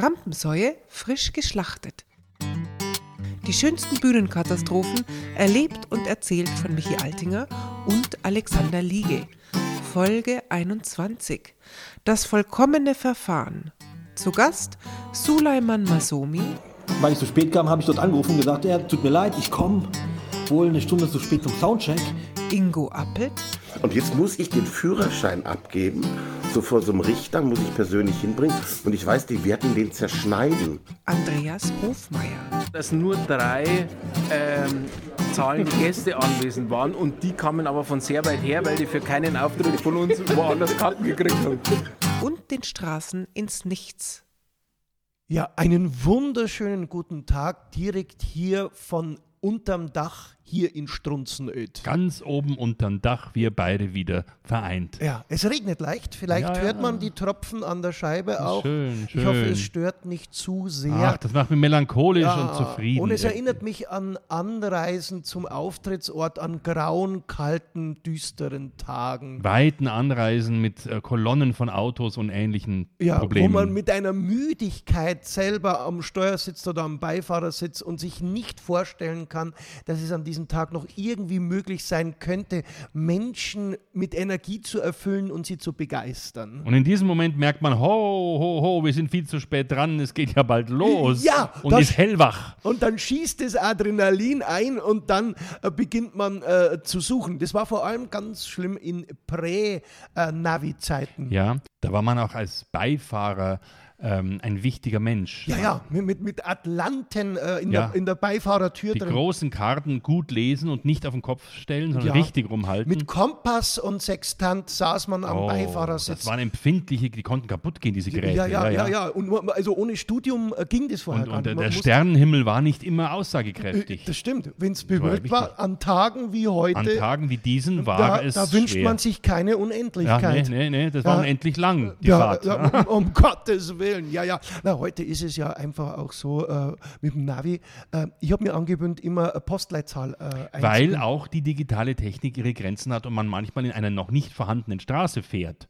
Rampensäue frisch geschlachtet. Die schönsten Bühnenkatastrophen erlebt und erzählt von Michi Altinger und Alexander Liege. Folge 21. Das vollkommene Verfahren. Zu Gast Sulaiman Masomi. Weil ich zu spät kam, habe ich dort angerufen und gesagt, ja, tut mir leid, ich komme wohl eine Stunde zu spät zum Soundcheck. Ingo Appelt. Und jetzt muss ich den Führerschein abgeben. So vor so einem Richter muss ich persönlich hinbringen. Und ich weiß, die werden den zerschneiden. Andreas Hofmeier. Dass nur drei ähm, zahlende Gäste anwesend waren und die kamen aber von sehr weit her, weil die für keinen Auftritt von uns woanders Karten gekriegt haben. Und den Straßen ins Nichts. Ja, einen wunderschönen guten Tag direkt hier von unterm Dach hier in Strunzenöd. Ganz oben unterm Dach, wir beide wieder vereint. Ja, es regnet leicht. Vielleicht Ja, ja. hört man die Tropfen an der Scheibe auch. Schön, Ich hoffe, schön. es stört nicht zu sehr. Ach, das macht mich melancholisch Ja, und zufrieden. Und es erinnert mich an Anreisen zum Auftrittsort an grauen, kalten, düsteren Tagen. Weiten Anreisen mit äh, Kolonnen von Autos und ähnlichen Ja, Problemen. wo man mit einer Müdigkeit selber am Steuer sitzt oder am Beifahrersitz und sich nicht vorstellen kann, dass es an diesem Tag noch irgendwie möglich sein könnte, Menschen mit Energie zu erfüllen und sie zu begeistern. und in diesem Moment merkt man, ho, ho, ho, wir sind viel zu spät dran, es geht ja bald los. Ja, und das- ist hellwach. Und dann schießt das Adrenalin ein und dann äh, beginnt man äh, zu suchen. Das war vor allem ganz schlimm in Prä-Navi-Zeiten. Ja, da war man auch als Beifahrer ähm, ein wichtiger Mensch. Ja, ja, mit, mit, Atlanten äh, in, Ja. der, in der Beifahrertür Die drin. großen Karten gut lesen und nicht auf den Kopf stellen, sondern Ja. richtig rumhalten. Mit Kompass und Sextant saß man am Oh, Beifahrersitz. Das waren empfindliche, die konnten kaputt gehen, diese Geräte. ja, ja, ja, ja, Und also ohne Studium äh, ging das vorher Und, gar und nicht. der, Man der Sternenhimmel war nicht immer Äh, aussagekräftig. Das stimmt. Wenn es war ja bewölkt war, wichtig. an Tagen wie heute, An Tagen wie diesen war da, es da wünscht schwer. man sich keine ja, Unendlichkeit. nee, nee, nee, das Ja. war unendlich lang, die ja, Fahrt. ja, um Gottes Willen, ja, ja. Na, heute ist es ja einfach auch so äh, mit dem Navi. Äh, ich habe mir angewöhnt, immer eine Postleitzahl äh, Weil auch die digitale Technik ihre Grenzen hat und man manchmal in einer noch nicht vorhandenen Straße fährt.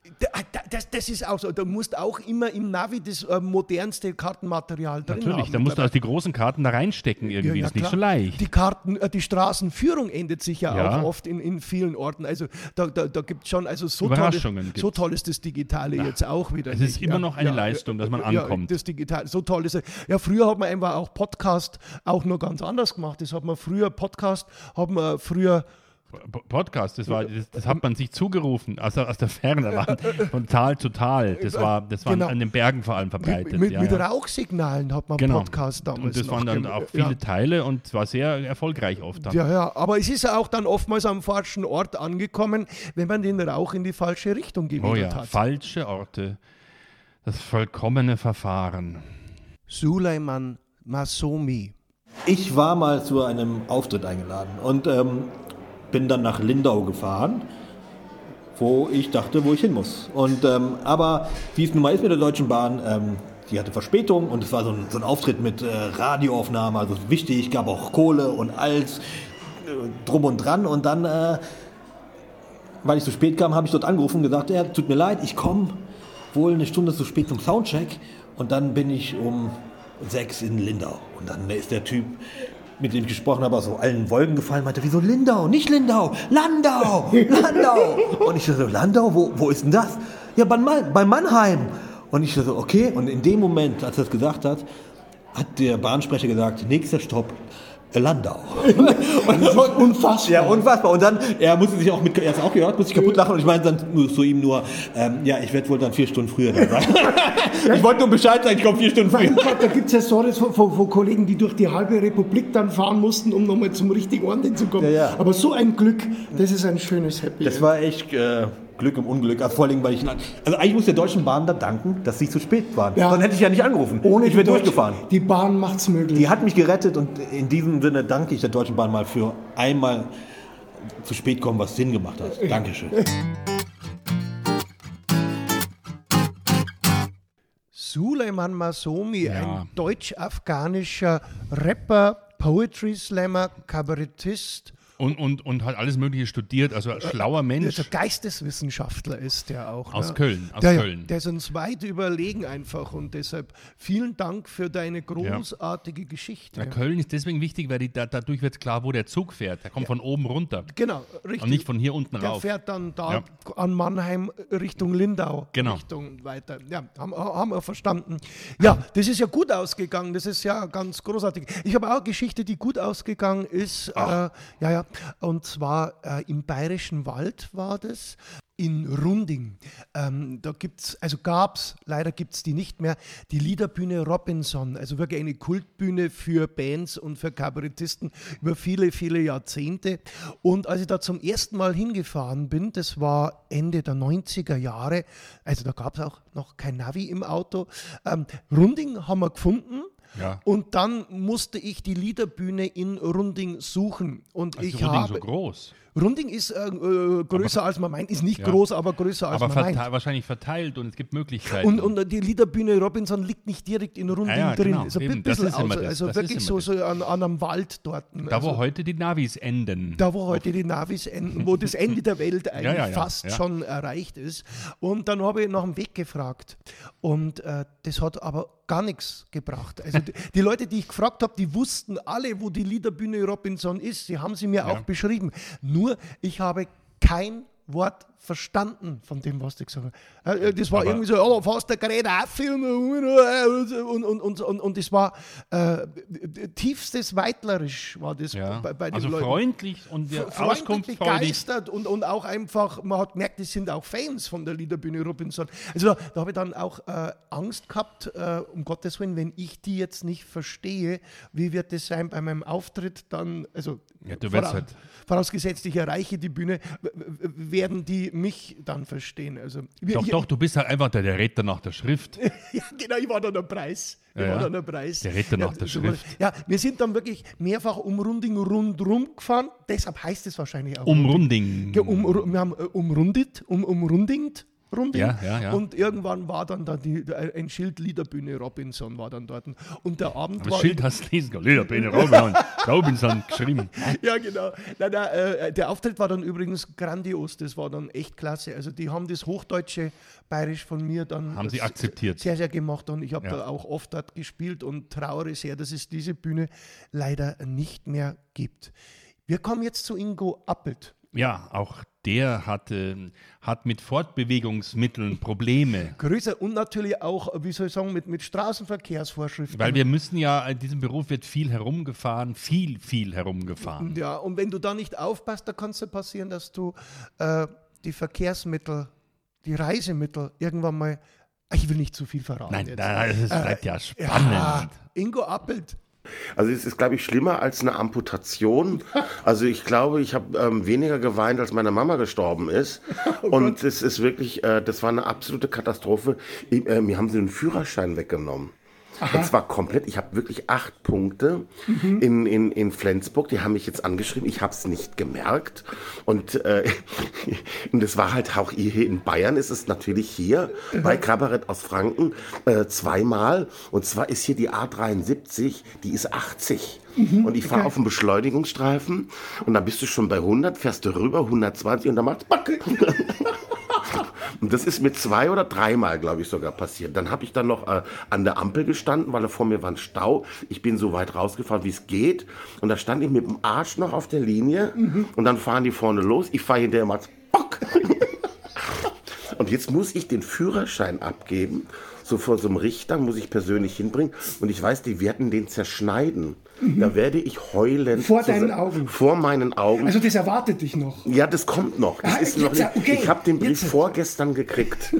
Da- da- Das, das ist auch so. Du musst auch immer im Navi das äh, modernste Kartenmaterial drin Natürlich, haben. da musst du also die großen Karten da reinstecken irgendwie, das ist nicht so leicht. Die Karten, äh, die Straßenführung ändert sich ja, Ja. auch oft in, in vielen Orten. Also da, da, da gibt es schon, also so toll, ist, so toll ist das Digitale jetzt auch wieder. es ist immer noch eine Leistung, dass man ja, ankommt. das Digital, so toll ist es. Ja, früher hat man einfach auch Podcast auch nur ganz anders gemacht. Das hat man früher, Podcast hat man früher Podcast, das, war, das, das hat man sich zugerufen, also aus der Ferne, waren, von Tal zu Tal. Das war, das war Genau. an den Bergen vor allem verbreitet. mit, mit, ja, mit ja. Rauchsignalen hat man Genau. Podcast damals Und das noch waren dann auch viele Ja. Teile und es war sehr erfolgreich oft dann. Ja, ja, aber es ist ja auch dann oftmals am falschen Ort angekommen, wenn man den Rauch in die falsche Richtung Oh gewidmet ja, hat. falsche Orte, das vollkommene Verfahren. Suleiman Masomi. Ich war mal zu einem Auftritt eingeladen und ähm, bin dann nach Lindau gefahren, wo ich dachte, wo ich hin muss. Und, ähm, aber wie es nun mal ist mit der Deutschen Bahn, ähm, die hatte Verspätung und es war so ein, so ein Auftritt mit äh, Radioaufnahme, also wichtig, gab auch Kohle und alles äh, drum und dran. Und dann, äh, weil ich zu spät kam, habe ich dort angerufen und gesagt, ja, tut mir leid, ich komme wohl eine Stunde zu spät zum Soundcheck. Und dann bin ich um sechs in Lindau. Und dann ist der Typ, mit dem ich gesprochen habe, aus so allen Wolken gefallen, meinte, wieso Lindau? Nicht Lindau, Landau, Landau. Und ich so, Landau, wo, wo ist denn das? Ja, bei, bei Mannheim. Und ich so, okay. Und in dem Moment, als er das gesagt hat, hat der Bahnsprecher gesagt, nächster Stopp, Landau. unfassbar. Ja, unfassbar. Und dann, er musste sich auch mit, er hat auch gehört, musste sich kaputt lachen und ich meinte dann zu ihm nur, ähm, ja, ich werde wohl dann vier Stunden früher da sein. ich wollte nur Bescheid sagen, ich komme vier Stunden früher. Da gibt es ja Stories von, von, von Kollegen, die durch die halbe Republik dann fahren mussten, um nochmal zum richtigen Ort hinzukommen. Ja, ja. Aber so ein Glück, das ist ein schönes Happy. Das war echt äh, Glück im Unglück. Also vor allem, weil ich. Also eigentlich muss der Deutschen Bahn da danken, dass sie zu spät waren. Ja. Dann hätte ich ja nicht angerufen. Ohne ich wäre durchgefahren. Die Bahn macht's möglich. Die hat mich gerettet und in diesem Sinne danke ich der Deutschen Bahn mal für einmal zu spät kommen, was Sinn gemacht hat. Dankeschön. Suleiman Masomi, Ja. ein deutsch-afghanischer Rapper, Poetry Slammer, Kabarettist Und, und, und hat alles Mögliche studiert, also ein schlauer Mensch. Der Geisteswissenschaftler ist der auch. Aus ne? Köln, aus der, Köln. Der ist uns weit überlegen einfach und deshalb vielen Dank für deine großartige Geschichte. Ja, Köln ist deswegen wichtig, weil die, da, dadurch wird klar, wo der Zug fährt. Der kommt von oben runter Genau, richtig. und nicht von hier unten der rauf. fährt dann da Ja. an Mannheim Richtung Lindau. Genau. Richtung weiter. Ja, haben, haben wir verstanden. Ja, das ist ja gut ausgegangen. Das ist ja ganz großartig. Ich habe auch eine Geschichte, die gut ausgegangen ist. Äh, ja, ja. Und zwar äh, im Bayerischen Wald war das. In Runding. Ähm, da gibt's, also gab's, leider gibt es die nicht mehr, die Liederbühne Robinson. Also wirklich eine Kultbühne für Bands und für Kabarettisten über viele, viele Jahrzehnte. Und als ich da zum ersten Mal hingefahren bin, das war Ende der 90er Jahre, also da gab es auch noch kein Navi im Auto. Ähm, Runding haben wir gefunden. Ja. Und dann musste ich die Liederbühne in Runding suchen. Und Also ich Runding habe. so groß. Runding ist äh, äh, größer als man meint, ist nicht Ja. groß, aber größer als Aber man meint. verte wahrscheinlich verteilt und es gibt Möglichkeiten. Und, und die Liederbühne Robinson liegt nicht direkt in Runding Ja, ja, drin. genau, Ist ein eben, bisschen das, also das wirklich so, so an, an einem Wald dort. da, also, wo heute die Navis enden. da, wo heute die Navis enden, wo das Ende der Welt eigentlich fast schon erreicht ist. Und dann habe ich nach dem Weg gefragt. Und äh, das hat aber gar nichts gebracht. Also die, die Leute, die ich gefragt habe, die wussten alle, wo die Liederbühne Robinson ist. Sie haben sie mir auch beschrieben. Nur ich habe kein Wort verstanden von dem, was die gesagt haben. Äh, Das war Aber- irgendwie so, oh, fast der Gerät auffilmen und, und, und, und, und das war äh, tiefstes Weitlerisch war das ja. bei, bei den also Leuten freundlich und die freundlich, begeistert und, und auch einfach, man hat gemerkt, die sind auch Fans von der Liederbühne Robinson. Also da, da habe ich dann auch äh, Angst gehabt, äh, um Gottes Willen, wenn ich die jetzt nicht verstehe, wie wird das sein bei meinem Auftritt dann, also Ja, du wirst halt- vorausgesetzt, ich erreiche die Bühne, w- w- werden die mich dann verstehen. Also, wir- Doch, ich, doch, du bist halt einfach der, der Retter nach der Schrift. ja, genau, ich war dann der Preis. Ich Ja, war ja. dann der Preis. Der Retter nach der so- Schrift. Ja, wir sind dann wirklich mehrfach um Runding rundrum gefahren. Deshalb heißt es wahrscheinlich auch. Umrunding. Um, wir haben äh, umrundet, um, umrundingt. Runding. Ja, ja, ja. Und irgendwann war dann da die, ein Schild Liederbühne Robinson war dann dort. Und der Abend Das war. Schild hast du lesen können. Liederbühne Robinson, Robinson geschrieben. ja, genau. Nein, nein, äh, der Auftritt war dann übrigens grandios. Das war dann echt klasse. Also, die haben das hochdeutsche Bayerisch von mir dann Haben sie akzeptiert. sehr, sehr gemacht. Und ich habe da auch oft dort gespielt und trauere sehr, dass es diese Bühne leider nicht mehr gibt. Wir kommen jetzt zu Ingo Appelt. Ja, auch der hat, ähm, hat mit Fortbewegungsmitteln Probleme. Größer und natürlich auch, wie soll ich sagen, mit, mit Straßenverkehrsvorschriften. Weil wir müssen ja, in diesem Beruf wird viel herumgefahren, viel, viel herumgefahren. ja, und wenn du da nicht aufpasst, da kann es ja passieren, dass du äh, die Verkehrsmittel, die Reisemittel irgendwann mal. Ich will nicht zu viel verraten. Nein, jetzt. es bleibt ja spannend. Ja, Ingo Appelt. Also es ist, glaube ich, schlimmer als eine Amputation. Also ich glaube, ich habe ähm, weniger geweint, als meine Mama gestorben ist. Und es ist wirklich, äh, das war eine absolute Katastrophe. Ich, äh, mir haben sie den Führerschein weggenommen. Und zwar komplett, ich habe wirklich acht Punkte in, in, in Flensburg, die haben mich jetzt angeschrieben, ich habe es nicht gemerkt. Und, äh, und das war halt auch hier in Bayern, ist es natürlich hier bei Kabarett aus Franken äh, zweimal. Und zwar ist hier die A73, die ist 80. und ich fahre auf dem Beschleunigungsstreifen und dann bist du schon bei 100, fährst du rüber, 120 und dann macht's Backe. Und das ist mir zwei oder dreimal, glaube ich, sogar passiert. Dann habe ich dann noch äh, an der Ampel gestanden, weil da vor mir war ein Stau. Ich bin so weit rausgefahren, wie es geht. Und da stand ich mit dem Arsch noch auf der Linie. Und dann fahren die vorne los. Ich fahre hinterher mal Bock. Und jetzt muss ich den Führerschein abgeben. So vor so einem Richter muss ich persönlich hinbringen. Und ich weiß, die werden den zerschneiden. Da werde ich heulen. Vor deinen Augen. Vor meinen Augen. Also das erwartet dich noch. Ja, das kommt noch. Das Ah, ist noch nicht. okay. Ich habe den Brief Jetzt. vorgestern gekriegt.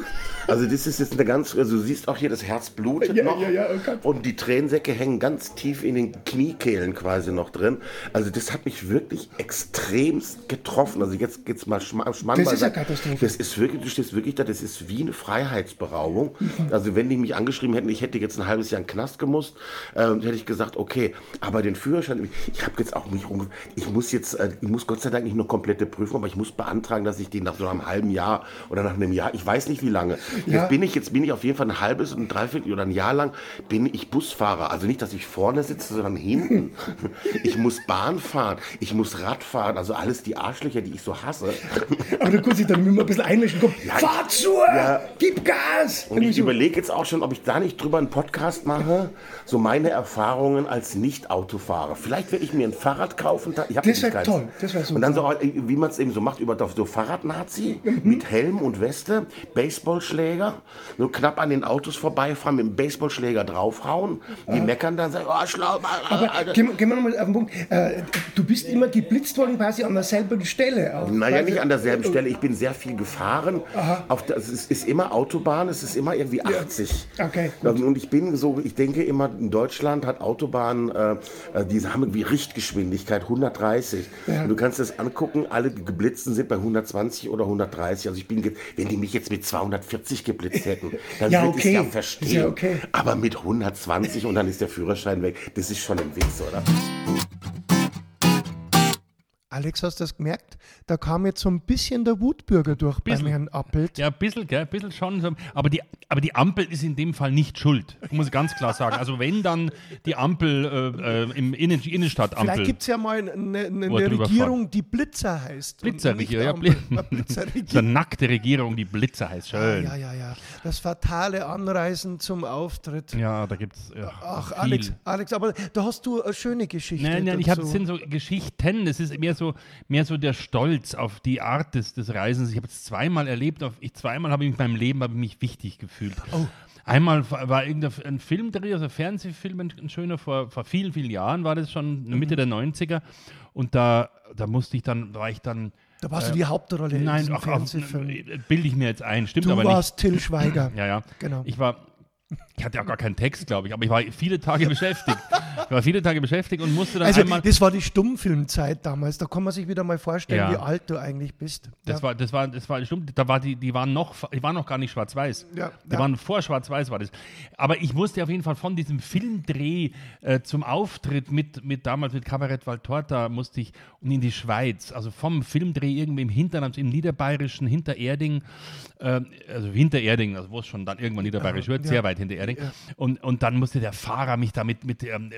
Also das ist jetzt eine ganz, also du siehst auch hier, das Herz blutet Ja, noch ja, ja, okay. und die Tränensäcke hängen ganz tief in den Kniekehlen quasi noch drin. Also das hat mich wirklich extremst getroffen. Also jetzt geht's mal Schma Schmann Das ist eine beiseite. Katastrophe. Das ist wirklich, du stehst wirklich da, das ist wie eine Freiheitsberaubung. Mhm. Also wenn die mich angeschrieben hätten, ich hätte jetzt ein halbes Jahr in den Knast gemusst, ähm, hätte ich gesagt, okay, aber den Führerschein, ich habe jetzt auch nicht, unge- ich muss jetzt, äh, ich muss Gott sei Dank nicht nur komplette Prüfung, aber ich muss beantragen, dass ich den nach so einem halben Jahr oder nach einem Jahr, ich weiß nicht wie lange, Jetzt bin ich, jetzt bin ich auf jeden Fall ein halbes und ein Dreiviertel oder ein Jahr lang bin ich Busfahrer. Also nicht, dass ich vorne sitze, sondern hinten. Ich muss Bahn fahren, ich muss Rad fahren, also alles die Arschlöcher, die ich so hasse. Aber du kannst dich dann immer ein bisschen einmischen. Komm, fahr zu! Ja. Gib Gas! Und ich überlege jetzt auch schon, ob ich da nicht drüber einen Podcast mache, so meine Erfahrungen als Nicht-Autofahrer. Vielleicht werde ich mir ein Fahrrad kaufen. Ich hab Das wär nämlich keins. toll, das wär super. Und dann so, wie man es eben so macht, über so Fahrradnazi mit Helm und Weste, Baseballschläger, so knapp an den Autos vorbeifahren, mit dem Baseballschläger draufhauen. Die meckern dann, sagen, oh, schlau, Aber Alter. gehen, gehen wir nochmal auf den Punkt. Äh, du bist immer geblitzt worden quasi an derselben Stelle. Auch. Naja, nicht an derselben Stelle. Ich bin sehr viel gefahren. Auf der, es ist, ist immer Autobahn, es ist immer irgendwie 80. Okay, Also, Und ich bin so, ich denke immer, in Deutschland hat Autobahnen, äh, äh, die haben irgendwie Richtgeschwindigkeit 130. Und du kannst das angucken, alle geblitzten sind bei 120 oder 130. Also ich bin, wenn die mich jetzt mit 240 geblitzt hätten, dann Ja, würde ich okay. ja Ist verstehen. ja okay. Aber mit 120 und dann ist der Führerschein weg, das ist schon ein Witz, oder? Alex, hast du das gemerkt? Da kam jetzt so ein bisschen der Wutbürger durch beim Bisschen. Herrn Appelt. Ja, ein bisschen, gell, ein bisschen schon. so. Aber die, aber die Ampel ist in dem Fall nicht schuld. Muss ich ganz klar sagen. Also wenn dann die Ampel äh, äh, im Innen Vielleicht Innenstadtampel. gibt es ja mal eine, eine, Wo er eine drüber Regierung, die Blitzer heißt. Blitzerregierung. Ja, Eine Blitzerregierung. eine nackte Regierung, die Blitzer heißt. Schön. Ja, ja, ja. Das fatale Anreisen zum Auftritt. Ja, da gibt es ja, Ach, viel. Alex, Alex, aber da hast du eine schöne Geschichte. Nein, nein, ich habe, dazu. das sind so Geschichten, das ist mehr so, mehr so der Stolz auf die Art des, des Reisens. Ich habe es zweimal erlebt, auf, ich, zweimal habe ich in meinem Leben ich mich wichtig gefühlt. Oh. Einmal war irgendein ein Filmdreh, also Fernsehfilm, ein, schöner, vor, vor vielen, vielen Jahren war das schon, in der Mitte der 90er. Und da, da musste ich dann, war ich dann, Da warst du die Hauptrolle in nein, diesem ach, Fernsehfilm. bilde ich mir jetzt ein, stimmt Du aber nicht. warst Till Schweiger. Ja, ja. Genau. Ich war, ich hatte ja gar keinen Text, glaube ich, aber ich war viele Tage beschäftigt. Ich war viele Tage beschäftigt und musste dann Also einmal. das war die Stummfilmzeit damals. Da kann man sich wieder mal vorstellen, Ja. wie alt du eigentlich bist. Das ja. war, das war, das war, stimmt, da war die, die waren noch, die waren noch gar nicht schwarz-weiß. Ja, die ja. waren vor schwarz-weiß war das. Aber ich musste auf jeden Fall von diesem Filmdreh äh, zum Auftritt mit, mit damals mit Kabarett Valtorta musste ich und in die Schweiz. Also vom Filmdreh irgendwie im Hinterland, im Niederbayerischen, hinter Erding, äh, also hinter Erding, also wo es schon dann irgendwann Niederbayerisch wird, sehr weit hinter Erding. Und, und dann musste der Fahrer mich damit mit ähm,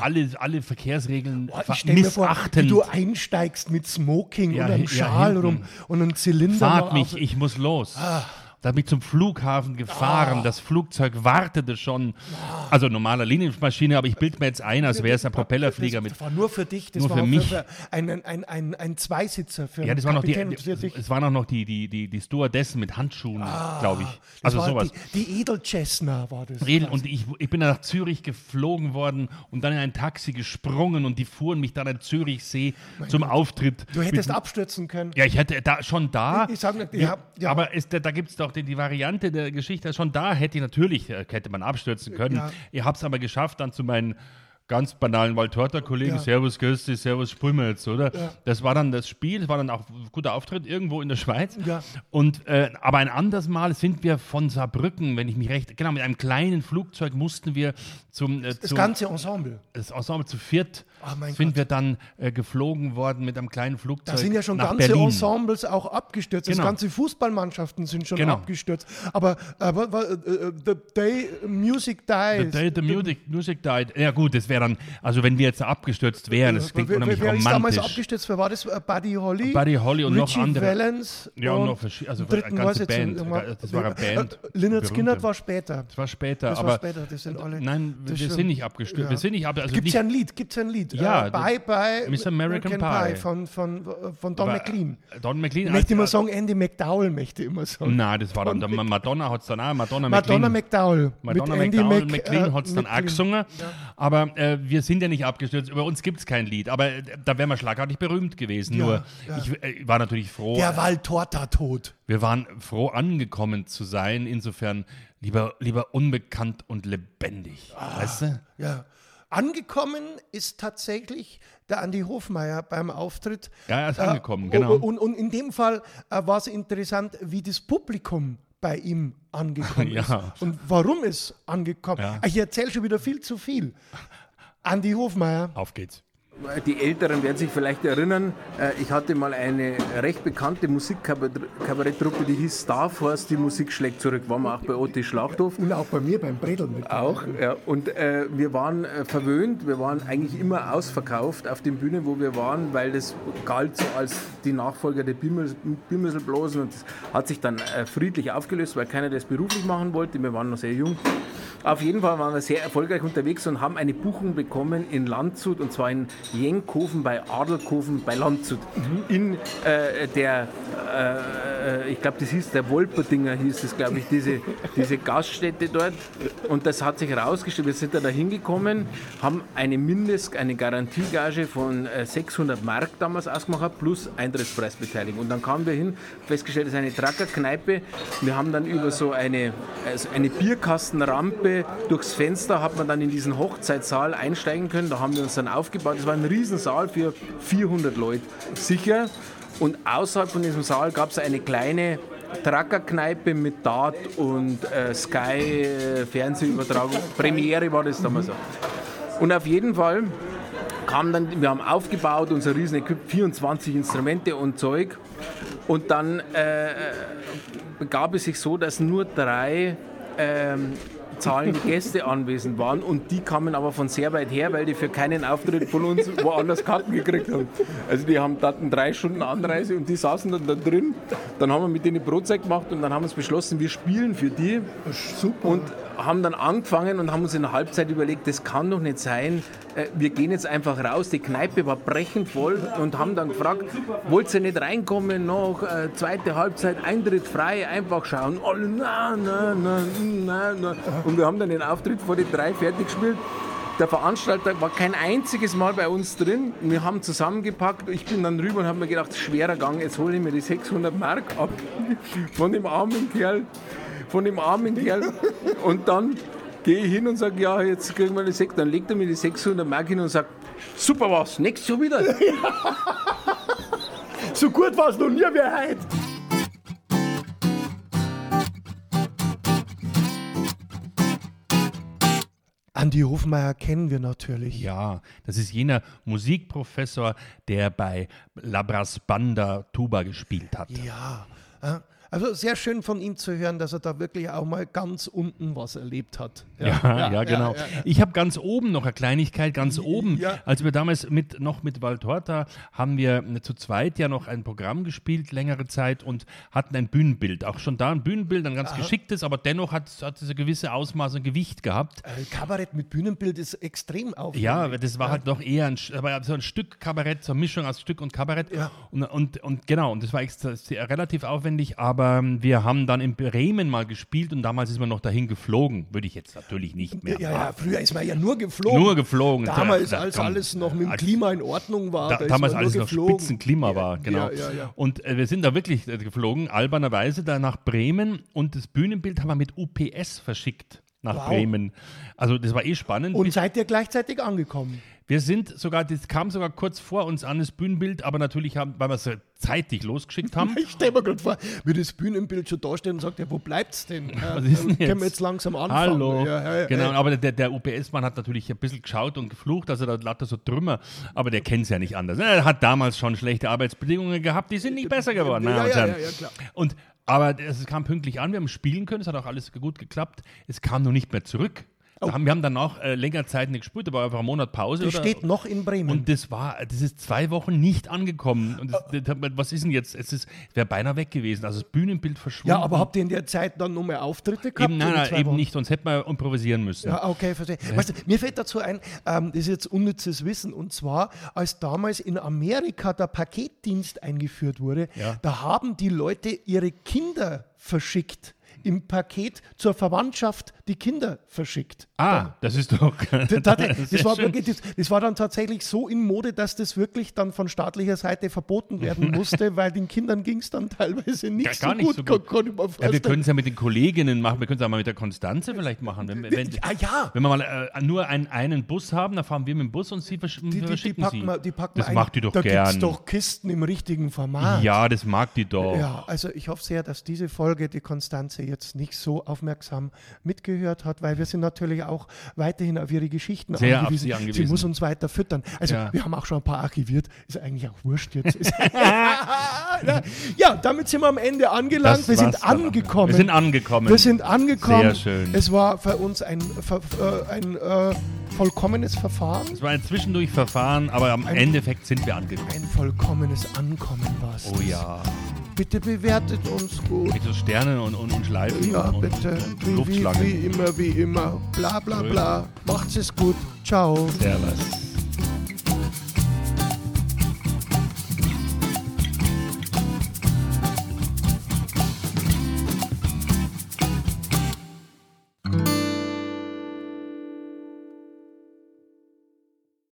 alle, alle Verkehrsregeln mir vor, wie du einsteigst mit Smoking Ja, und einem ja, Schal rum und einem Zylinder. Noch mich, auf- ich muss los. Ah. Da bin ich zum Flughafen gefahren. Das Flugzeug wartete schon. Also normaler Linienmaschine, aber ich bilde mir jetzt ein, als wäre es ein Propellerflieger das, mit. Das war nur für dich, das Nur war für mich. für ein, ein, ein, ein Zweisitzer für Ja, das war noch die, es waren auch noch die, die, die, die Stewardessen mit Handschuhen, glaube ich. Ah, Also sowas. Die, die Edelchestner war das. Redel und ich, ich bin dann nach Zürich geflogen worden und dann in ein Taxi gesprungen und die fuhren mich dann an Zürichsee zum Auftritt. Du hättest mit, abstürzen können. Ja, ich hätte da schon da. Ich sag nicht, ja. Aber es, da, da gibt es doch die, die Variante der Geschichte. Schon da hätte ich natürlich, äh, hätte man abstürzen können. Ja. Ich habe es aber geschafft, dann zu meinen ganz banalen Waltorta-Kollegen, Ja. Servus, dich, Servus, spielen wir jetzt, oder? Das war dann das Spiel, das war dann auch ein guter Auftritt irgendwo in der Schweiz. Ja. Und, äh, aber ein anderes Mal sind wir von Saarbrücken, wenn ich mich recht, genau, mit einem kleinen Flugzeug mussten wir zum, äh, Das zum ganze Ensemble. das Ensemble zu viert mein sind Gott. wir dann äh, geflogen worden mit einem kleinen Flugzeug Da sind ja schon ganze Berlin. Ensembles auch abgestürzt. Das Genau. ganze Fußballmannschaften sind schon Genau. abgestürzt. Aber, aber äh, äh, The Day Music The Dies. day the music, music died. Ja gut, das wäre dann, also wenn wir jetzt abgestürzt wären, das klingt wer, unheimlich wer ist damals abgestürzt? Wer war das? Äh, Buddy Holly? Buddy Holly und noch Richie andere. Valens Ja, und noch verschi- also dritten ganze Band. Das war eine Band. Äh, Skinner Berühmte. war später. Das war später, Das aber war später, das sind alle. nein, wir das sind stimmt. nicht abgestürzt. Ja. Wir sind nicht ab, also Gibt es nicht, ja ein Lied? Gibt's ja ein Lied? Ja, äh, Bye Bye Miss American Pie. von, von, von Don aber, McLean. äh, Don McLean. Ich möchte immer sagen, Andy McDowell möchte immer sagen. Nein, das war dann, Madonna hat es dann auch, Madonna, Madonna McLean. McDowell. Madonna mit Andy McDowell, Mc, McLean äh, hat es dann auch McLean. gesungen. Aber äh, wir sind ja nicht abgestürzt. Über uns gibt es kein Lied. Aber äh, da wären wir schlagartig berühmt gewesen. Ja, Nur, ja. ich äh, war natürlich froh. Der Waltorta-Tod. Wir waren froh, angekommen zu sein. Insofern lieber, lieber unbekannt und lebendig. Ah. Weißt du? Ja. Angekommen ist tatsächlich der Andi Hofmeier beim Auftritt. Ja, er ist Äh, angekommen, genau. Und, und in dem Fall äh, war es interessant, wie das Publikum bei ihm angekommen Ja. ist und warum es angekommen Ja. ist. Ich erzähle schon wieder viel zu viel. Andi Hofmeier, Auf geht's. Die Älteren werden sich vielleicht erinnern, äh, ich hatte mal eine recht bekannte Musikkabaretttruppe, die hieß Starforce, die Musik schlägt zurück. Waren wir auch bei Otti Schlachthof. Und auch bei mir beim Bredel mit. Auch, ja. Und äh, wir waren äh, verwöhnt, wir waren eigentlich immer ausverkauft auf den Bühnen, wo wir waren, weil das galt so als die Nachfolger der Bimmelselblosen und das hat sich dann äh, friedlich aufgelöst, weil keiner das beruflich machen wollte. Wir waren noch sehr jung. Auf jeden Fall waren wir sehr erfolgreich unterwegs und haben eine Buchung bekommen in Landshut und zwar in Jenkhofen bei Adelkofen bei Landshut. In äh, der, äh, ich glaube, das hieß der Wolperdinger, hieß es, glaube ich, diese, diese Gaststätte dort. Und das hat sich herausgestellt, wir sind da hingekommen, haben eine Mindest-, eine Garantiegage von äh, 600 Mark damals ausgemacht, plus Eintrittspreisbeteiligung. Und dann kamen wir hin, festgestellt, es ist eine Trackerkneipe. Wir haben dann über so eine, also eine Bierkastenrampe durchs Fenster hat man dann in diesen Hochzeitssaal einsteigen können. Da haben wir uns dann aufgebaut. Das war ein Riesensaal für 400 Leute sicher. Und außerhalb von diesem Saal gab es eine kleine Trackerkneipe mit Dart und äh, Sky äh, Fernsehübertragung. Premiere war das damals so. Und auf jeden Fall kam dann, wir haben aufgebaut, unser riesen Equip, 24 Instrumente und Zeug. Und dann äh, begab es sich so, dass nur drei ähm, zahlende Gäste anwesend waren und die kamen aber von sehr weit her, weil die für keinen Auftritt von uns woanders Karten gekriegt haben. Also die haben, hatten drei Stunden Anreise und die saßen dann da drin. Dann haben wir mit denen Brotzeit gemacht und dann haben wir uns beschlossen, wir spielen für die. Super. Und haben dann angefangen und haben uns in der Halbzeit überlegt, das kann doch nicht sein. Äh, wir gehen jetzt einfach raus. Die Kneipe war brechend voll und haben dann gefragt, wollt ihr nicht reinkommen noch? Äh, zweite Halbzeit, Eintritt frei, einfach schauen. Alle, na, na, na, na, na. Und wir haben dann den Auftritt vor den drei fertig gespielt. Der Veranstalter war kein einziges Mal bei uns drin. Wir haben zusammengepackt. Ich bin dann rüber und habe mir gedacht, schwerer Gang, jetzt hole ich mir die 600 Mark ab von dem armen Kerl von dem armen Kerl. Und dann gehe ich hin und sage, ja, jetzt kriegen wir die 600. Dann legt er mir die 600 Mark hin und sagt, super was, nächstes Jahr wieder. so gut war es noch nie wie heute. Andi Hofmeier kennen wir natürlich. Ja, das ist jener Musikprofessor, der bei Labras Banda Tuba gespielt hat. Ja, äh, also sehr schön von ihm zu hören, dass er da wirklich auch mal ganz unten was erlebt hat. Ja, ja, ja, ja genau. Ja, ich habe ganz oben noch eine Kleinigkeit, ganz oben. Als wir damals mit, noch mit Valtorta haben wir zu zweit ja noch ein Programm gespielt, längere Zeit und hatten ein Bühnenbild. Auch schon da ein Bühnenbild, ein ganz Aha. geschicktes, aber dennoch hat, hat es ein gewisse Ausmaß und Gewicht gehabt. Äh, Kabarett mit Bühnenbild ist extrem aufwendig. Ja, das war halt noch eher ein, aber so ein Stück Kabarett, so eine Mischung aus Stück und Kabarett. Und, und, und genau, und das war extra, relativ aufwendig, aber aber wir haben dann in Bremen mal gespielt und damals ist man noch dahin geflogen. Würde ich jetzt natürlich nicht mehr. Ja, ja, früher ist man ja nur geflogen. Nur geflogen. Damals, da, als alles noch mit dem Klima in Ordnung war. Da, da damals alles noch Spitzenklima war, genau. Ja, ja, und äh, wir sind da wirklich äh, geflogen, albernerweise da nach Bremen und das Bühnenbild haben wir mit UPS verschickt nach wow. Bremen. Also das war eh spannend. Und seid ihr gleichzeitig angekommen? Wir sind sogar, das kam sogar kurz vor uns an, das Bühnenbild, aber natürlich haben, weil wir es zeitig losgeschickt haben. Ich stelle mir gerade vor, wie das Bühnenbild schon da steht und sagt, ja, wo bleibt's denn? Was ist denn jetzt? Können wir jetzt langsam anfangen? Hallo. Ja, ja, genau, ja. aber der, der UPS-Mann hat natürlich ein bisschen geschaut und geflucht, also da lauter so Trümmer, aber der kennt es ja nicht anders. Er hat damals schon schlechte Arbeitsbedingungen gehabt, die sind nicht besser geworden. Ja, ja, ja, klar. Und aber es kam pünktlich an, wir haben spielen können, es hat auch alles gut geklappt. Es kam nur nicht mehr zurück. Oh. wir haben danach äh, länger Zeit nicht gespielt, aber einfach einen Monat Pause. Das steht noch in Bremen. Und das war, das ist zwei Wochen nicht angekommen. Und das, oh. das, was ist denn jetzt? Es ist, wäre beinahe weg gewesen. Also das Bühnenbild verschwunden. Ja, aber habt ihr in der Zeit dann nochmal Auftritte gehabt? Eben, nein, nein, eben Wochen? nicht, sonst hätten wir improvisieren müssen. Ja, okay, verstehe. Ja. Weißt du, mir fällt dazu ein, ähm, das ist jetzt unnützes Wissen, und zwar, als damals in Amerika der Paketdienst eingeführt wurde, ja. da haben die Leute ihre Kinder verschickt im Paket zur Verwandtschaft die Kinder verschickt. Ah, dann, das ist doch. das, das, war wirklich, das, das, war dann tatsächlich so in Mode, dass das wirklich dann von staatlicher Seite verboten werden musste, weil den Kindern ging es dann teilweise nicht, gar, so, nicht gut, so gut. ja, wir können es ja mit den Kolleginnen machen, wir können es auch mal mit der Konstanze vielleicht machen. Wenn, wenn, ah, ja. wenn wir mal äh, nur ein, einen Bus haben, dann fahren wir mit dem Bus und sie versch die, die, die packen sie. die packen das macht die doch da gern. Da gibt doch Kisten im richtigen Format. Ja, das mag die doch. Ja, also ich hoffe sehr, dass diese Folge die Konstanze jetzt nicht so aufmerksam mitgehört hat, weil wir sind natürlich auch weiterhin auf ihre Geschichten Sehr angewiesen. sie angewiesen. Sie muss uns weiter füttern. Also Ja. wir haben auch schon ein paar archiviert. Ist eigentlich auch wurscht jetzt. Ja, damit sind wir am Ende angelangt. Das wir sind angekommen. Wir sind angekommen. Wir sind angekommen. Sehr schön. Es war für uns ein, äh, ein äh, vollkommenes Verfahren. Es war ein Zwischendurchverfahren, aber am Ein- Endeffekt sind wir angekommen. Ein vollkommenes Ankommen war es. Oh ja. Bitte bewertet uns gut. Mit so Sternen und, und, und Schleifen Ja, und, bitte. und Wie, wie, Luftschlangen. wie immer, wie immer. Bla bla bla. Macht's es gut. Ciao. Servus.